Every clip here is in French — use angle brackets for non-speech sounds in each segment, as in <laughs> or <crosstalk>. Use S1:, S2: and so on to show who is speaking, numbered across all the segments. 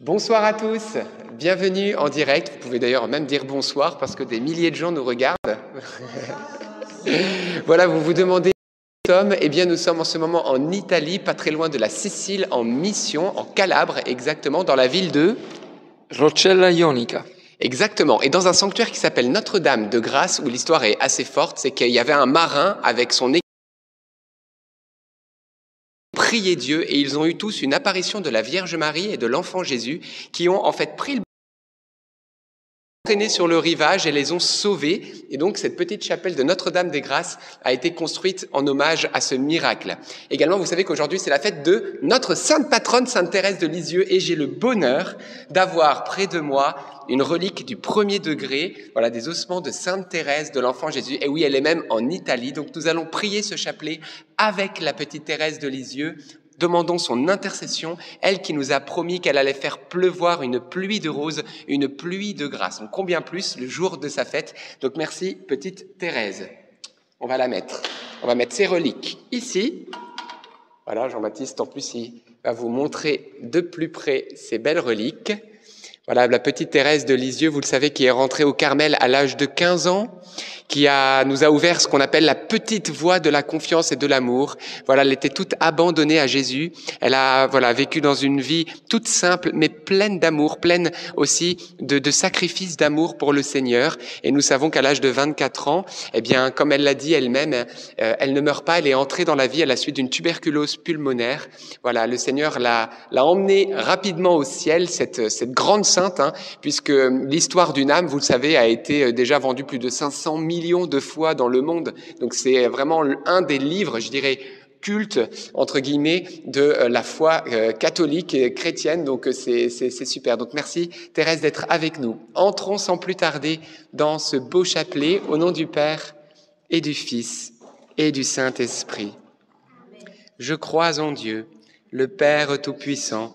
S1: Bonsoir à tous, bienvenue en direct. Vous pouvez d'ailleurs même dire bonsoir parce que des milliers de gens nous regardent. <laughs> voilà, vous vous demandez où nous sommes Eh bien, nous sommes en ce moment en Italie, pas très loin de la Sicile, en mission, en Calabre exactement, dans la ville de
S2: Rocella Ionica.
S1: Exactement. Et dans un sanctuaire qui s'appelle Notre-Dame de Grâce, où l'histoire est assez forte, c'est qu'il y avait un marin avec son prier Dieu et ils ont eu tous une apparition de la Vierge Marie et de l'enfant Jésus qui ont en fait pris le entraîné sur le rivage et les ont sauvés. Et donc, cette petite chapelle de Notre-Dame des Grâces a été construite en hommage à ce miracle. Également, vous savez qu'aujourd'hui, c'est la fête de notre sainte patronne, Sainte Thérèse de Lisieux, et j'ai le bonheur d'avoir près de moi une relique du premier degré, voilà, des ossements de Sainte Thérèse de l'Enfant Jésus. Et oui, elle est même en Italie. Donc, nous allons prier ce chapelet avec la petite Thérèse de Lisieux Demandons son intercession, elle qui nous a promis qu'elle allait faire pleuvoir une pluie de roses, une pluie de grâce. Donc combien plus le jour de sa fête? Donc merci, petite Thérèse. On va la mettre. On va mettre ses reliques ici. Voilà, Jean-Baptiste, en plus, il va vous montrer de plus près ces belles reliques. Voilà, la petite Thérèse de Lisieux, vous le savez, qui est rentrée au Carmel à l'âge de 15 ans qui a, nous a ouvert ce qu'on appelle la petite voie de la confiance et de l'amour. Voilà, elle était toute abandonnée à Jésus. Elle a, voilà, vécu dans une vie toute simple, mais pleine d'amour, pleine aussi de, de sacrifices d'amour pour le Seigneur. Et nous savons qu'à l'âge de 24 ans, eh bien, comme elle l'a dit elle-même, euh, elle ne meurt pas, elle est entrée dans la vie à la suite d'une tuberculose pulmonaire. Voilà, le Seigneur l'a, l'a emmenée rapidement au ciel, cette, cette grande hein, puisque l'histoire d'une âme, vous le savez, a été euh, déjà vendue plus de 500 000 millions de fois dans le monde. Donc c'est vraiment un des livres, je dirais, culte entre guillemets de euh, la foi euh, catholique et chrétienne. Donc euh, c'est super. Donc merci Thérèse d'être avec nous. Entrons sans plus tarder dans ce beau chapelet au nom du Père et du Fils et du Saint-Esprit. Je crois en Dieu, le Père Tout-Puissant,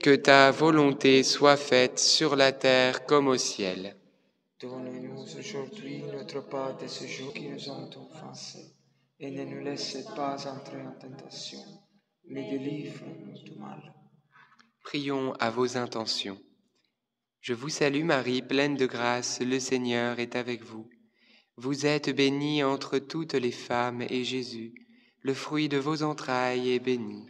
S1: que ta volonté soit faite sur la terre comme au ciel.
S3: Donne-nous aujourd'hui notre pain de ce jour qui nous ont offensés et ne nous laisse pas entrer en tentation, mais délivre-nous du mal.
S1: Prions à vos intentions. Je vous salue Marie, pleine de grâce, le Seigneur est avec vous. Vous êtes bénie entre toutes les femmes, et Jésus, le fruit de vos entrailles, est béni.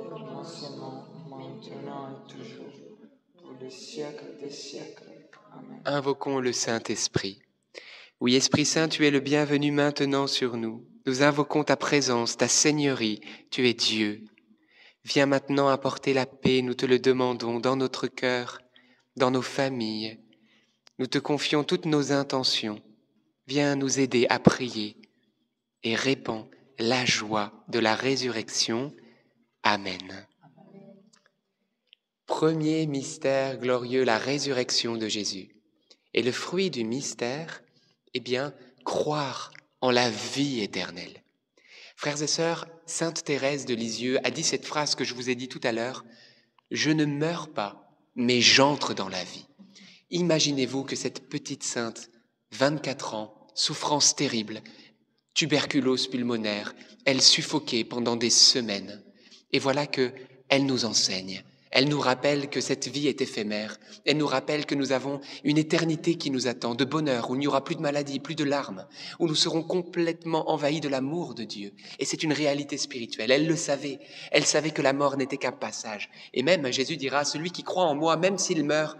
S1: Invoquons le Saint-Esprit. Oui, Esprit Saint, tu es le bienvenu maintenant sur nous. Nous invoquons ta présence, ta Seigneurie. Tu es Dieu. Viens maintenant apporter la paix, nous te le demandons, dans notre cœur, dans nos familles. Nous te confions toutes nos intentions. Viens nous aider à prier et répands, la joie de la résurrection. Amen. Premier mystère glorieux, la résurrection de Jésus. Et le fruit du mystère, eh bien, croire en la vie éternelle. Frères et sœurs, Sainte Thérèse de Lisieux a dit cette phrase que je vous ai dit tout à l'heure, Je ne meurs pas, mais j'entre dans la vie. Imaginez-vous que cette petite sainte, 24 ans, souffrance terrible, tuberculose pulmonaire, elle suffoquait pendant des semaines. Et voilà que elle nous enseigne. Elle nous rappelle que cette vie est éphémère. Elle nous rappelle que nous avons une éternité qui nous attend, de bonheur, où il n'y aura plus de maladie, plus de larmes, où nous serons complètement envahis de l'amour de Dieu. Et c'est une réalité spirituelle. Elle le savait. Elle savait que la mort n'était qu'un passage. Et même Jésus dira, celui qui croit en moi, même s'il meurt,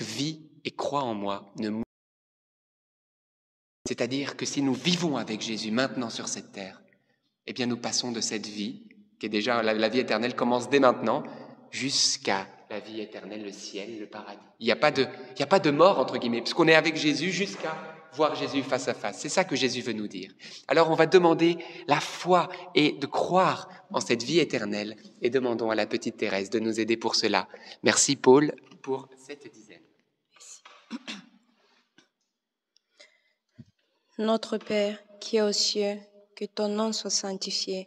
S1: vit et croit en moi ne mourra c'est-à-dire que si nous vivons avec Jésus maintenant sur cette terre, eh bien nous passons de cette vie, qui est déjà la, vie éternelle commence dès maintenant, jusqu'à la vie éternelle, le ciel, le paradis. Il n'y a, pas de, il a pas de mort, entre guillemets, puisqu'on est avec Jésus jusqu'à voir Jésus face à face. C'est ça que Jésus veut nous dire. Alors on va demander la foi et de croire en cette vie éternelle et demandons à la petite Thérèse de nous aider pour cela. Merci Paul pour cette dizaine.
S4: Notre Père qui es aux cieux, que ton nom soit sanctifié,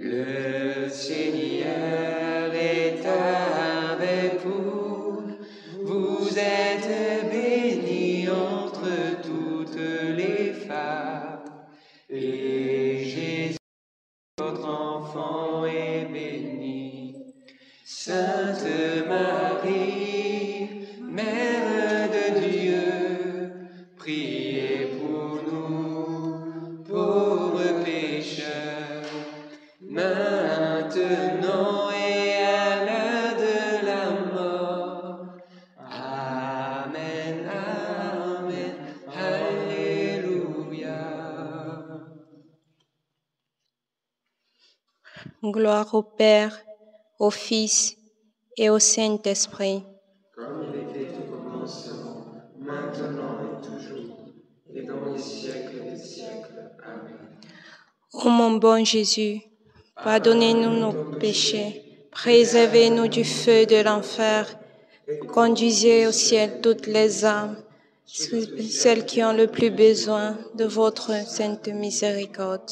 S1: Le Seigneur
S4: Gloire au Père, au Fils et au Saint-Esprit.
S3: Comme il était au commencement, maintenant et toujours, et dans les siècles des siècles. Amen.
S4: Ô mon bon Jésus, pardonnez-nous nos péchés, préservez-nous du feu de l'enfer, conduisez au ciel toutes les âmes, celles qui ont le plus besoin de votre sainte miséricorde.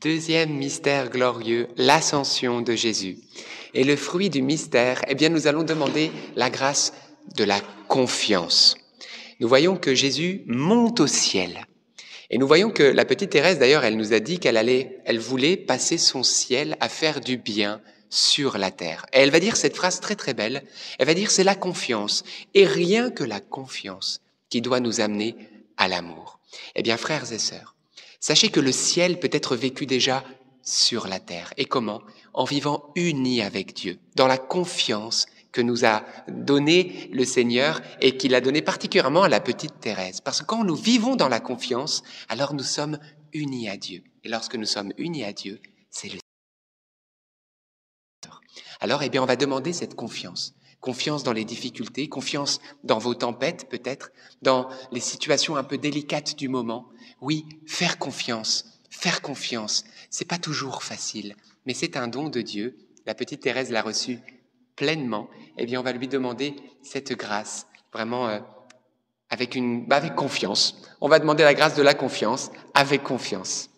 S1: Deuxième mystère glorieux, l'ascension de Jésus. Et le fruit du mystère, eh bien, nous allons demander la grâce de la confiance. Nous voyons que Jésus monte au ciel. Et nous voyons que la petite Thérèse, d'ailleurs, elle nous a dit qu'elle allait, elle voulait passer son ciel à faire du bien sur la terre. Et elle va dire cette phrase très très belle. Elle va dire c'est la confiance. Et rien que la confiance qui doit nous amener à l'amour. Eh bien, frères et sœurs, Sachez que le ciel peut être vécu déjà sur la terre. Et comment? En vivant unis avec Dieu, dans la confiance que nous a donné le Seigneur et qu'il a donné particulièrement à la petite Thérèse. Parce que quand nous vivons dans la confiance, alors nous sommes unis à Dieu. Et lorsque nous sommes unis à Dieu, c'est le alors, eh bien, on va demander cette confiance. Confiance dans les difficultés, confiance dans vos tempêtes peut-être, dans les situations un peu délicates du moment. Oui, faire confiance, faire confiance, c'est pas toujours facile, mais c'est un don de Dieu. La petite Thérèse l'a reçu pleinement. Eh bien, on va lui demander cette grâce, vraiment euh, avec une, avec confiance. On va demander la grâce de la confiance avec confiance.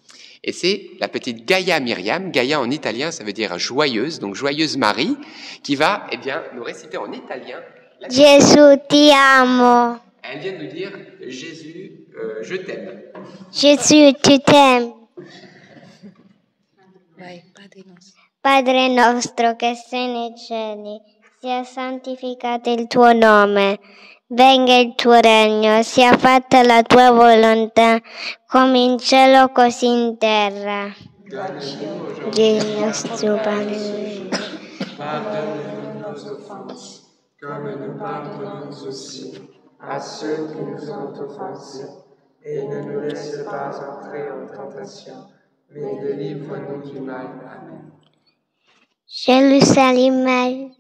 S1: Et c'est la petite Gaïa Myriam, Gaïa en italien, ça veut dire joyeuse, donc joyeuse Marie, qui va, eh bien, nous réciter en italien. la-
S5: Gesù ti amo.
S1: Elle vient de nous dire Jésus, euh, je t'aime.
S5: Gesù ti t'aime. Padre nostro che sei nei cieli, sia santificato il tuo nome, venga il tuo regno, sia fatta la tua volontà, come in cielo così in terra. Il nostro pane.
S3: Pardonne-nous nos offenses, comme nous pardonnons aussi à ceux qui nous ont offensés, et ne nous laisse pas entrer en tentation, mais délivre-nous du mal. Amen.
S5: Gerusalemme.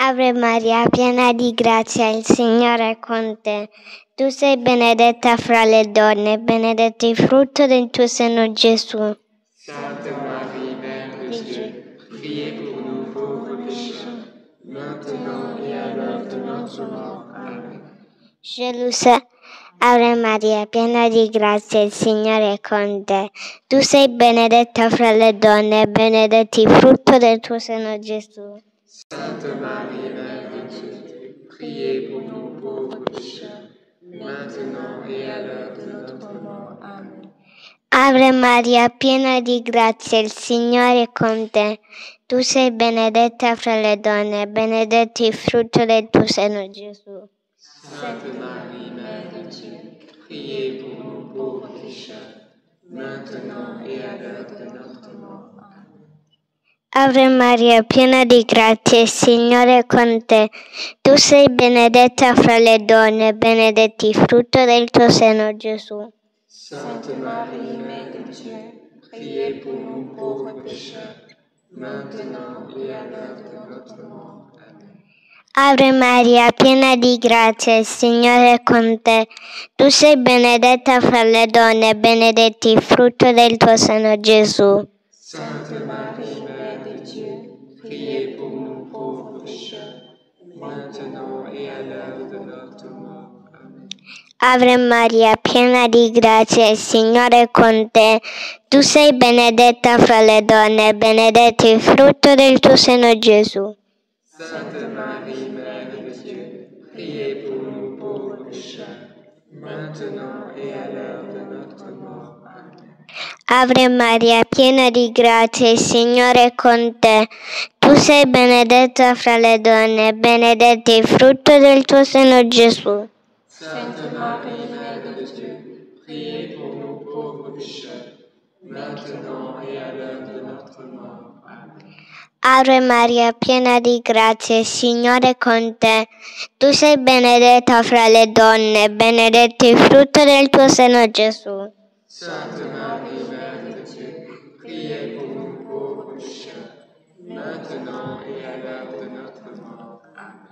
S5: Ave Maria, piena di grazia, il Signore è con te. Tu sei benedetta fra le donne, benedetto il frutto del tuo seno Gesù.
S3: Sainte Marie,
S5: Gerusa- Ave Maria, piena di grazia, il Signore è con te. Tu sei benedetta fra le donne, e benedetto il frutto del tuo seno Gesù.
S3: Mère de Dieu, priez pour nous pécheurs, maintenant et à l'heure de notre mort. Amen.
S5: Ave Maria, piena di grazia, il Signore è con te. Tu sei benedetta fra le donne, e benedetto il frutto del tuo seno Gesù.
S3: Sainte Marie, Mère de Dieu, priez pour nous pauvres pécheurs, maintenant et à l'heure de notre mort.
S5: Ave Maria, piena di grazia, il Signore è con te. Tu sei benedetta fra le donne, e benedetto il frutto del tuo seno Gesù.
S3: Sainte Marie, Mère de Dieu, priez pour nous pauvres pécheurs, maintenant et à l'heure de notre mort.
S5: Ave Maria, piena di grazia, il Signore è con te. Tu sei benedetta fra le donne, e benedetto il frutto del tuo seno Gesù.
S3: Sainte Marie, Mère de Dieu, priez pour nous pauvres pécheurs, maintenant et à l'heure de notre mort. Amen.
S5: Ave Maria, piena di grazia, il Signore è con te. Tu sei benedetta fra le donne, e benedetto il frutto del tuo seno Gesù.
S3: De Dieu, priez pour nous pauvres pécheurs, maintenant et à l'heure de notre mort. Amen.
S5: Ave Maria, piena di grazia, il Signore è con te. Tu sei benedetta fra le donne, e benedetto il frutto del tuo seno Gesù.
S4: Sainte Marie, Mère de Dieu,
S3: Priez pour nous pauvres pécheurs, maintenant
S5: Ave Maria, piena di grazia, il Signore è con te. Tu sei benedetta fra le donne, e benedetto il frutto del tuo seno Gesù.
S3: De Dieu, priez pour nous pauvres pécheurs, maintenant à l'heure de notre mort. Amen.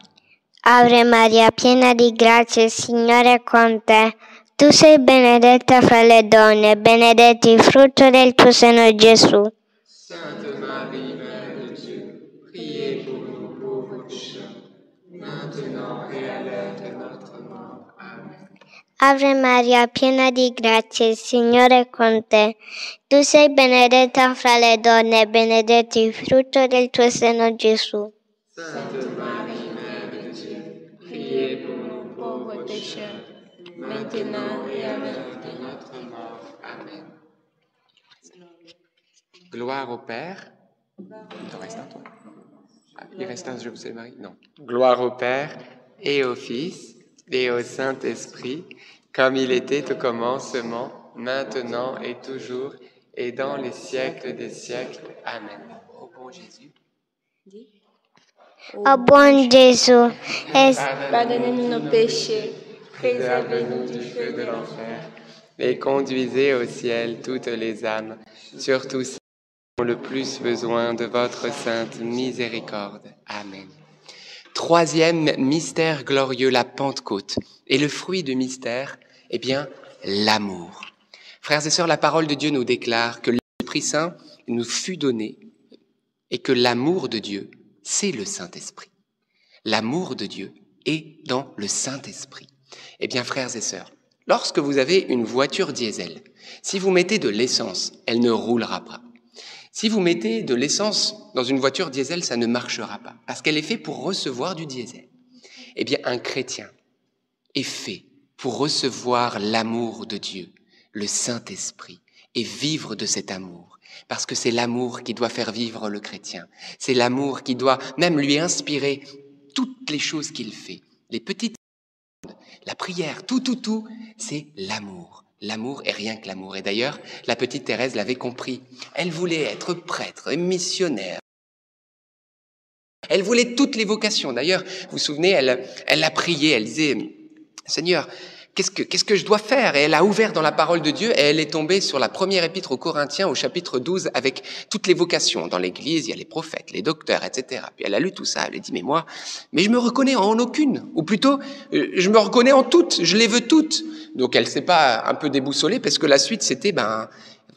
S5: Ave Maria, piena di grazia, il Signore è con te. Tu sei benedetta fra le donne, e benedetto il frutto del tuo seno Gesù.
S3: Sainte Marie,
S5: Ave Maria, piena di grazia, il Signore è con te. Tu sei benedetta fra le donne, e benedetto il frutto del tuo seno Gesù.
S3: Sainte Marie, Mère de Dieu, priez pour nous
S4: pauvres pécheurs, maintenant et à l'heure
S3: de notre mort. Amen.
S1: Gloire au Père. Il t'en reste un, toi? Ah, Il reste un, je vous salue Marie Non. Gloire au Père et au Fils et au Saint-Esprit, comme il était au commencement, maintenant et toujours, et dans les siècles des siècles. Amen. Au bon Jésus.
S5: Buon Gesù, es-
S4: Pardonnez-nous nos péchés,
S1: Préservez-nous du feu de l'enfer et conduisez au ciel toutes les âmes, surtout celles qui ont le plus besoin de votre sainte miséricorde. Amen. Troisième mystère glorieux, la Pentecôte. Et le fruit du mystère, eh bien, l'amour. Frères et sœurs, la parole de Dieu nous déclare que l'Esprit Saint nous fut donné et que l'amour de Dieu, c'est le Saint-Esprit. L'amour de Dieu est dans le Saint-Esprit. Eh bien, frères et sœurs, lorsque vous avez une voiture diesel, si vous mettez de l'essence, elle ne roulera pas. Si vous mettez de l'essence dans une voiture diesel, ça ne marchera pas, parce qu'elle est faite pour recevoir du diesel. Eh bien, un chrétien est fait pour recevoir l'amour de Dieu, le Saint-Esprit, et vivre de cet amour. Parce que c'est l'amour qui doit faire vivre le chrétien. C'est l'amour qui doit même lui inspirer toutes les choses qu'il fait. Les petites la prière, tout, tout, tout, c'est l'amour. L'amour est rien que l'amour. Et d'ailleurs, la petite Thérèse l'avait compris. Elle voulait être prêtre et missionnaire. Elle voulait toutes les vocations. D'ailleurs, vous vous souvenez, elle, elle a prié, elle disait, Seigneur, qu'est-ce que, qu'est-ce que je dois faire? Et elle a ouvert dans la parole de Dieu et elle est tombée sur la première épître aux Corinthiens au chapitre 12 avec toutes les vocations. Dans l'église, il y a les prophètes, les docteurs, etc. Puis elle a lu tout ça, elle a dit, mais moi, mais je me reconnais en aucune. Ou plutôt, euh, je me reconnais en toutes, je les veux toutes. Donc elle s'est pas un peu déboussolée parce que la suite c'était, ben,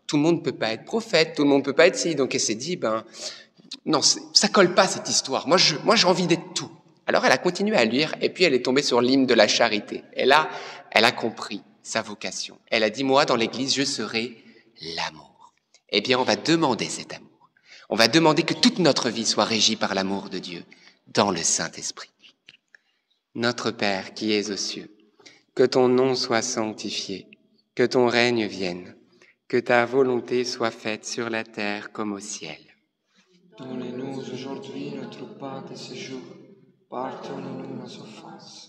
S1: tout le monde peut pas être prophète, tout le monde peut pas être ci. Donc elle s'est dit, ben, non, ça colle pas cette histoire. Moi, je, moi, j'ai envie d'être tout. Alors, elle a continué à lire, et puis elle est tombée sur l'hymne de la charité. Et là, elle a compris sa vocation. Elle a dit, moi, dans l'Église, je serai l'amour. Eh bien, on va demander cet amour. On va demander que toute notre vie soit régie par l'amour de Dieu, dans le Saint-Esprit. Notre Père qui es aux cieux, que ton nom soit sanctifié, que ton règne vienne, que ta volonté soit faite sur la terre comme au ciel.
S3: Donnez-nous aujourd'hui notre pain de ce jour. Pardonnez-nous nos offenses,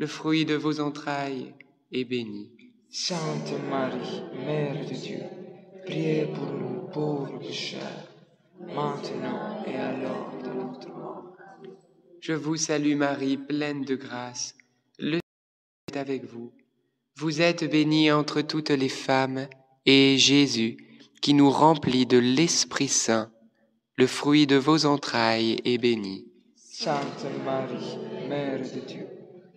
S1: le fruit de vos entrailles, est béni.
S3: Sainte Marie, Mère de Dieu, priez pour nous pauvres pécheurs, maintenant et à l'heure de notre mort.
S1: Je vous salue Marie, pleine de grâce, le Seigneur est avec vous. Vous êtes bénie entre toutes les femmes, et Jésus, qui nous remplit de l'Esprit Saint, le fruit de vos entrailles, est béni.
S3: Sainte Marie, Mère de Dieu,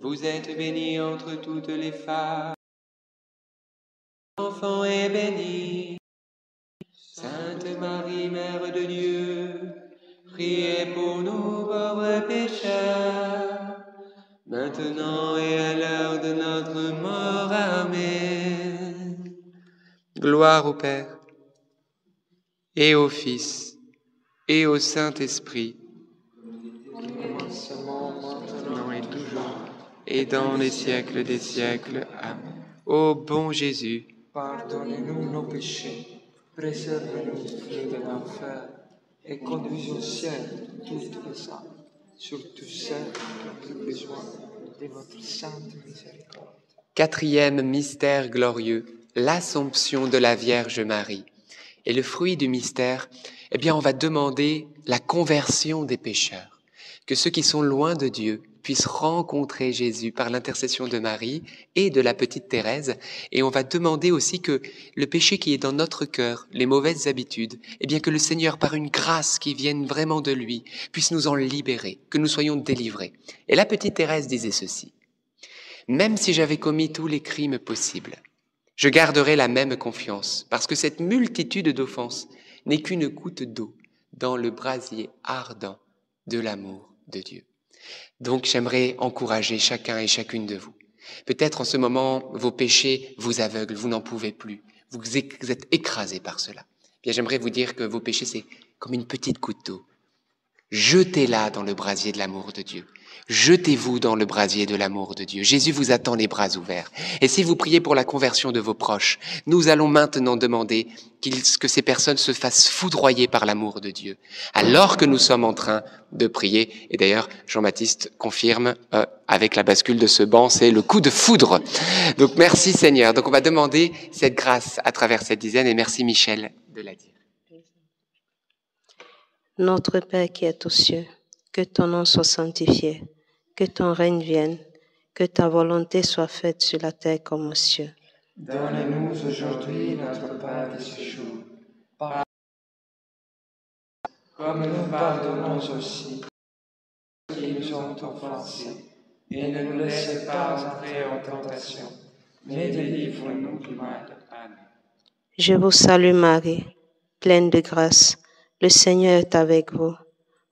S1: Vous êtes bénie entre toutes les femmes. L'enfant est béni. Sainte Marie, Mère de Dieu, priez pour nous pauvres pécheurs, maintenant et à l'heure de notre mort. Amen. Gloire au Père, et au Fils, et au Saint-Esprit, et dans les siècles des siècles. Amen. Ô bon Jésus,
S3: Pardonnez-nous nos péchés, préservez-nous de l'enfer, et conduisez au ciel toutes les âmes, surtout celles qui ont plus besoin de votre sainte miséricorde.
S1: quatrième mystère glorieux, l'Assomption de la Vierge Marie. Et le fruit du mystère, eh bien, on va demander la conversion des pécheurs, que ceux qui sont loin de Dieu puissent rencontrer Jésus par l'intercession de Marie et de la petite Thérèse. Et on va demander aussi que le péché qui est dans notre cœur, les mauvaises habitudes, eh bien, que le Seigneur, par une grâce qui vienne vraiment de lui, puisse nous en libérer, que nous soyons délivrés. Et la petite Thérèse disait ceci. Même si j'avais commis tous les crimes possibles, je garderai la même confiance, parce que cette multitude d'offenses n'est qu'une goutte d'eau dans le brasier ardent de l'amour de Dieu. Donc j'aimerais encourager chacun et chacune de vous. Peut-être en ce moment, vos péchés vous aveuglent, vous n'en pouvez plus, vous êtes écrasés par cela. Bien, j'aimerais vous dire que vos péchés, c'est comme une petite goutte d'eau. Jetez-la dans le brasier de l'amour de Dieu. Jetez-vous dans le brasier de l'amour de Dieu. Jésus vous attend les bras ouverts. Et si vous priez pour la conversion de vos proches, nous allons maintenant demander que ces personnes se fassent foudroyer par l'amour de Dieu, alors que nous sommes en train de prier. Et d'ailleurs, Jean-Baptiste confirme euh, avec la bascule de ce banc, c'est le coup de foudre. Donc merci Seigneur. Donc on va demander cette grâce à travers cette dizaine. Et merci Michel de la dire.
S6: Notre Père qui es aux cieux, que ton nom soit sanctifié, que ton règne vienne, que ta volonté soit faite sur la terre comme aux cieux.
S3: Donne-nous aujourd'hui notre pain de ce jour. Comme nous pardonnons aussi ceux qui nous ont offensés. Et ne nous laissez pas entrer en tentation, mais délivre-nous du mal. Amen.
S6: Je vous salue Marie, pleine de grâce. Le Seigneur est avec vous.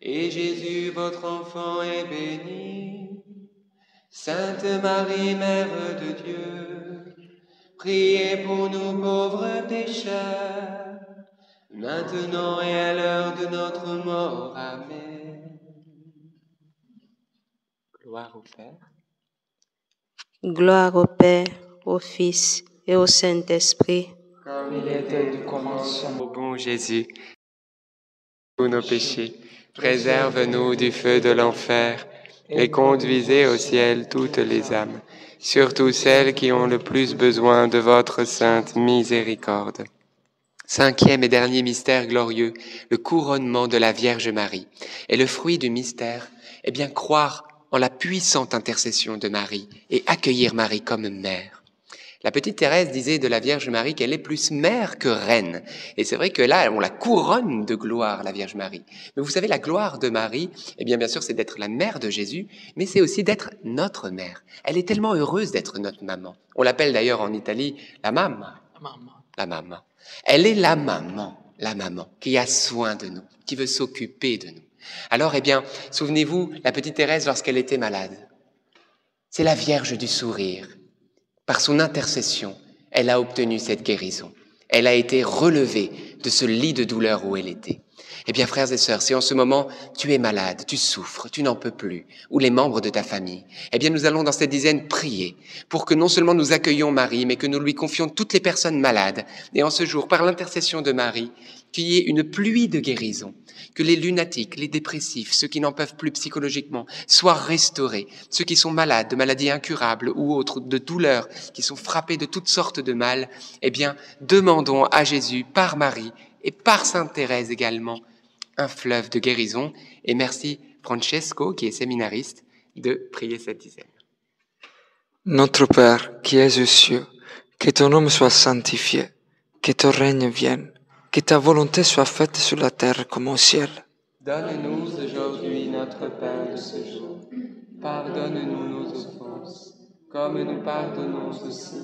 S1: et Jésus, votre enfant, est béni. Sainte Marie, Mère de Dieu, priez pour nous pauvres pécheurs, maintenant et à l'heure de notre mort. Amen. Gloire au Père.
S6: Gloire au Père, au Fils et au Saint-Esprit.
S3: Comme il était du commencement.
S1: Ô bon Jésus, tous nos péchés, préserve-nous du feu de l'enfer et conduisez au ciel toutes les âmes, surtout celles qui ont le plus besoin de votre sainte miséricorde. Cinquième et dernier mystère glorieux, le couronnement de la Vierge Marie. Et le fruit du mystère, eh bien croire en la puissante intercession de Marie et accueillir Marie comme mère. La petite Thérèse disait de la Vierge Marie qu'elle est plus mère que reine. Et c'est vrai que là, on la couronne de gloire, la Vierge Marie. Mais vous savez, la gloire de Marie, eh bien, bien sûr, c'est d'être la mère de Jésus, mais c'est aussi d'être notre mère. Elle est tellement heureuse d'être notre maman. On l'appelle d'ailleurs en Italie la mamma. La maman. Elle est la maman, la maman, qui a soin de nous, qui veut s'occuper de nous. Alors, eh bien, souvenez-vous, la petite Thérèse, lorsqu'elle était malade, c'est la Vierge du sourire. Par son intercession, elle a obtenu cette guérison. Elle a été relevée de ce lit de douleur où elle était.
S7: Eh bien, frères et sœurs, si en ce moment tu es malade, tu souffres, tu n'en peux plus, ou les membres de ta famille, eh bien, nous allons dans cette dizaine prier pour que non seulement nous accueillions Marie, mais que nous lui confions toutes les personnes malades. Et en ce jour, par l'intercession de Marie, qu'il y ait une pluie de guérison, que les lunatiques, les dépressifs, ceux qui n'en peuvent plus psychologiquement, soient restaurés, ceux qui sont malades de maladies incurables ou autres, de douleurs, qui sont frappés de toutes sortes de mal, eh bien, demandons à Jésus, par Marie et par Sainte Thérèse également, un fleuve de guérison. Et merci Francesco, qui est séminariste, de prier cette dizaine.
S2: Notre Père qui es aux cieux, que ton nom soit sanctifié, que ton règne vienne, que ta volonté soit faite sur la terre comme au ciel.
S1: Donne-nous aujourd'hui notre pain de ce jour. Pardonne-nous nos offenses, comme nous pardonnons aussi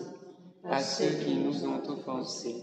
S1: à ceux qui nous ont offensés.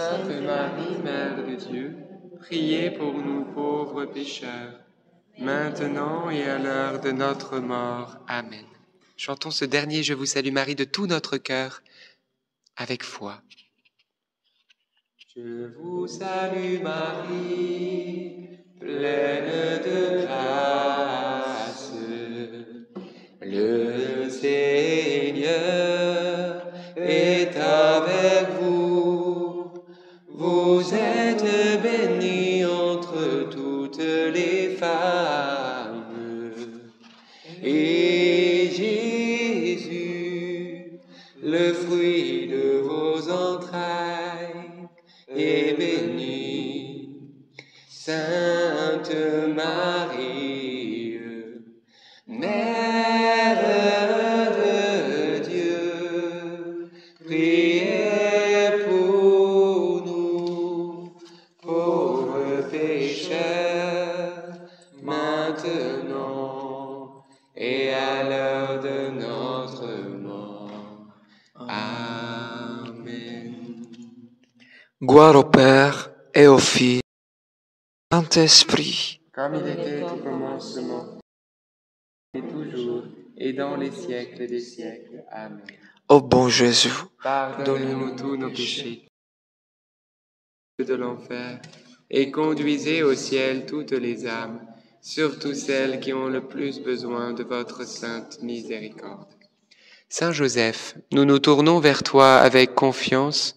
S1: Sainte Marie, Mère de Dieu, priez pour nous pauvres pécheurs, maintenant et à l'heure de notre mort.
S7: Amen. Chantons ce dernier Je vous salue Marie de tout notre cœur avec foi.
S1: Je vous salue Marie, pleine de grâce. Le Seigneur est avec vous. Les
S2: Gloire au Père et au Fils, Saint-Esprit.
S1: Comme il était au commencement, et toujours, et dans les siècles des siècles. Amen.
S2: Ô bon Jésus,
S1: Pardonnez-nous tous nos péchés de l'enfer et conduisez au ciel toutes les âmes, surtout celles qui ont le plus besoin de votre sainte miséricorde. Saint Joseph, nous nous tournons vers toi avec confiance.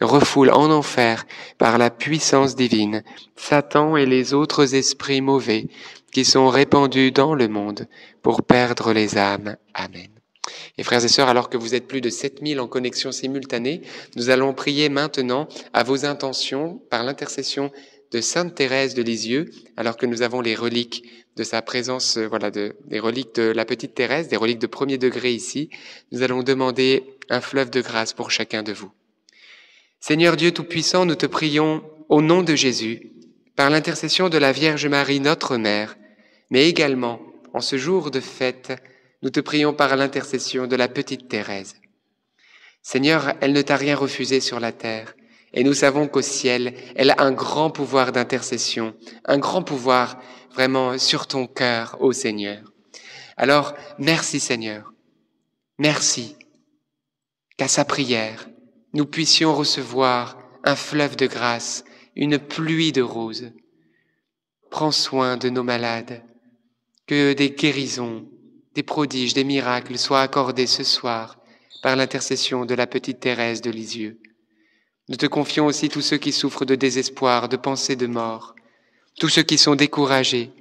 S1: refoule en enfer par la puissance divine Satan et les autres esprits mauvais qui sont répandus dans le monde pour perdre les âmes. Amen. Et frères et sœurs, alors que vous êtes plus de 7000 en connexion simultanée, nous allons prier maintenant à vos intentions par l'intercession de Sainte Thérèse de Lisieux, alors que nous avons les reliques de sa présence, euh, voilà, de, des reliques de la petite Thérèse, des reliques de premier degré ici. Nous allons demander un fleuve de grâce pour chacun de vous. Seigneur Dieu Tout-Puissant, nous te prions au nom de Jésus, par l'intercession de la Vierge Marie, notre Mère, mais également en ce jour de fête, nous te prions par l'intercession de la petite Thérèse. Seigneur, elle ne t'a rien refusé sur la terre, et nous savons qu'au ciel, elle a un grand pouvoir d'intercession, un grand pouvoir vraiment sur ton cœur, ô Seigneur. Alors, merci Seigneur. Merci qu'à sa prière, nous puissions recevoir un fleuve de grâce, une pluie de roses. Prends soin de nos malades, que des guérisons, des prodiges, des miracles soient accordés ce soir par l'intercession de la petite Thérèse de Lisieux. Nous te confions aussi tous ceux qui souffrent de désespoir, de pensée de mort, tous ceux qui sont découragés,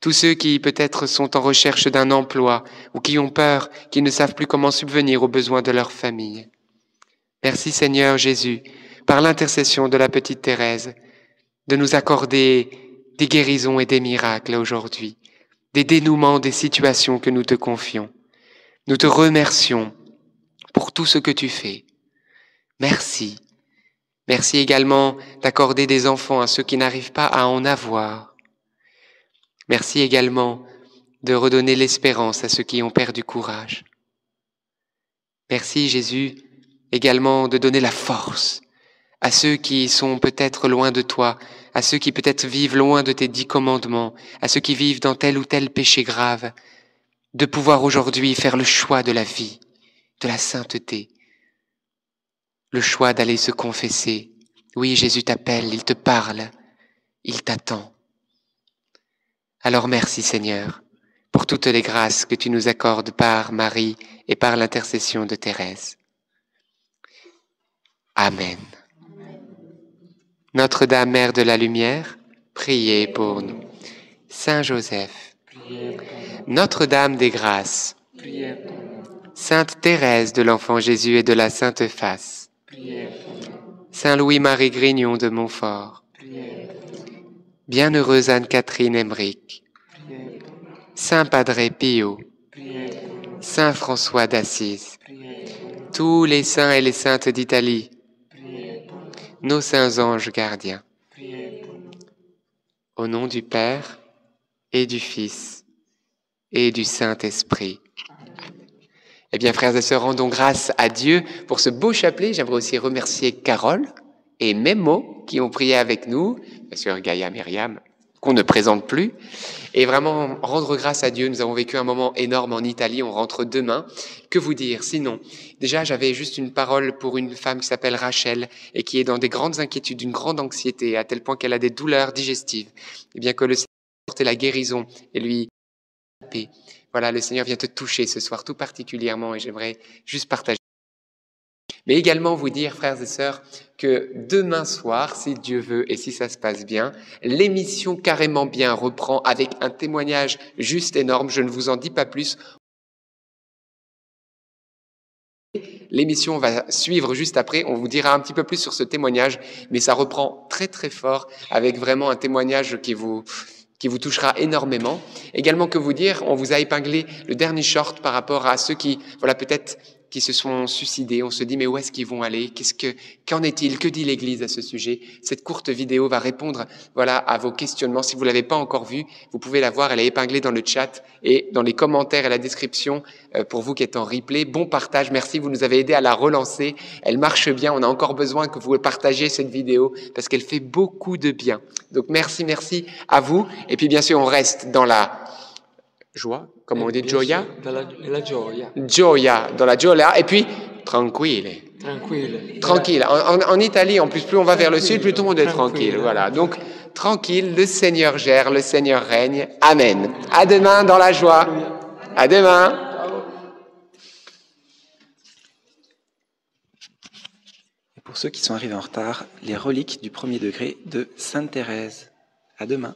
S1: tous ceux qui peut-être sont en recherche d'un emploi ou qui ont peur, qui ne savent plus comment subvenir aux besoins de leur famille. Merci Seigneur Jésus, par l'intercession de la petite Thérèse, de nous accorder des guérisons et des miracles aujourd'hui, des dénouements des situations que nous te confions. Nous te remercions pour tout ce que tu fais. Merci. Merci également d'accorder des enfants à ceux qui n'arrivent pas à en avoir. Merci également de redonner l'espérance à ceux qui ont perdu courage. Merci Jésus également de donner la force à ceux qui sont peut-être loin de toi, à ceux qui peut-être vivent loin de tes dix commandements, à ceux qui vivent dans tel ou tel péché grave, de pouvoir aujourd'hui faire le choix de la vie, de la sainteté, le choix d'aller se confesser. Oui, Jésus t'appelle, il te parle, il t'attend. Alors merci Seigneur pour toutes les grâces que tu nous accordes par Marie et par l'intercession de Thérèse. Amen. Notre-Dame, Mère de la Lumière, priez pour nous. Saint Joseph, Notre-Dame des Grâces, Sainte Thérèse de l'Enfant Jésus et de la Sainte Face, Saint Louis-Marie Grignon de Montfort, Bienheureuse Anne-Catherine Emmerich, Saint Padre Pio, Saint François d'Assise, tous les saints et les saintes d'Italie, nos saints anges gardiens. Au nom du Père et du Fils et du Saint-Esprit. Eh bien, frères et sœurs, rendons grâce à Dieu pour ce beau chapelet. J'aimerais aussi remercier Carole et Memo qui ont prié avec nous, bien sûr Gaïa Myriam, qu'on ne présente plus, et vraiment rendre grâce à Dieu. Nous avons vécu un moment énorme en Italie, on rentre demain. Que vous dire? Sinon, déjà j'avais juste une parole pour une femme qui s'appelle Rachel et qui est dans des grandes inquiétudes, une grande anxiété, à tel point qu'elle a des douleurs digestives. Et bien que le Seigneur porte la guérison et lui la paix. Voilà, le Seigneur vient te toucher ce soir tout particulièrement et j'aimerais juste partager. Mais également vous dire, frères et sœurs, que demain soir, si Dieu veut et si ça se passe bien, l'émission Carrément bien reprend avec un témoignage juste énorme. Je ne vous en dis pas plus. L'émission va suivre juste après. On vous dira un petit peu plus sur ce témoignage, mais ça reprend très très fort avec vraiment un témoignage qui vous qui vous touchera énormément. Également que vous dire, on vous a épinglé le dernier short par rapport à ceux qui, voilà, peut-être qui se sont suicidés. On se dit, mais où est-ce qu'ils vont aller? Qu'est-ce que, qu'en est-il? Que dit l'Église à ce sujet? Cette courte vidéo va répondre, voilà, à vos questionnements. Si vous l'avez pas encore vue, vous pouvez la voir. Elle est épinglée dans le chat et dans les commentaires et la description euh, pour vous qui êtes en replay. Bon partage. Merci. Vous nous avez aidé à la relancer. Elle marche bien. On a encore besoin que vous partagiez cette vidéo parce qu'elle fait beaucoup de bien. Donc merci, merci à vous. Et puis bien sûr, on reste dans la joie, comme on dit, gioia?
S2: La, la gioia.
S1: gioia, dans la gioia, et puis tranquille.
S2: Tranquille.
S1: Tranquille. En, en- en Italie, en plus, plus on va vers le sud, plus tout le monde est tranquille.
S2: Tranquille.
S1: Voilà. Donc, tranquille, le Seigneur gère, le Seigneur règne. Amen. À demain dans la joie. À demain.
S8: Et pour ceux qui sont arrivés en retard, les reliques du premier degré de Sainte Thérèse. À demain.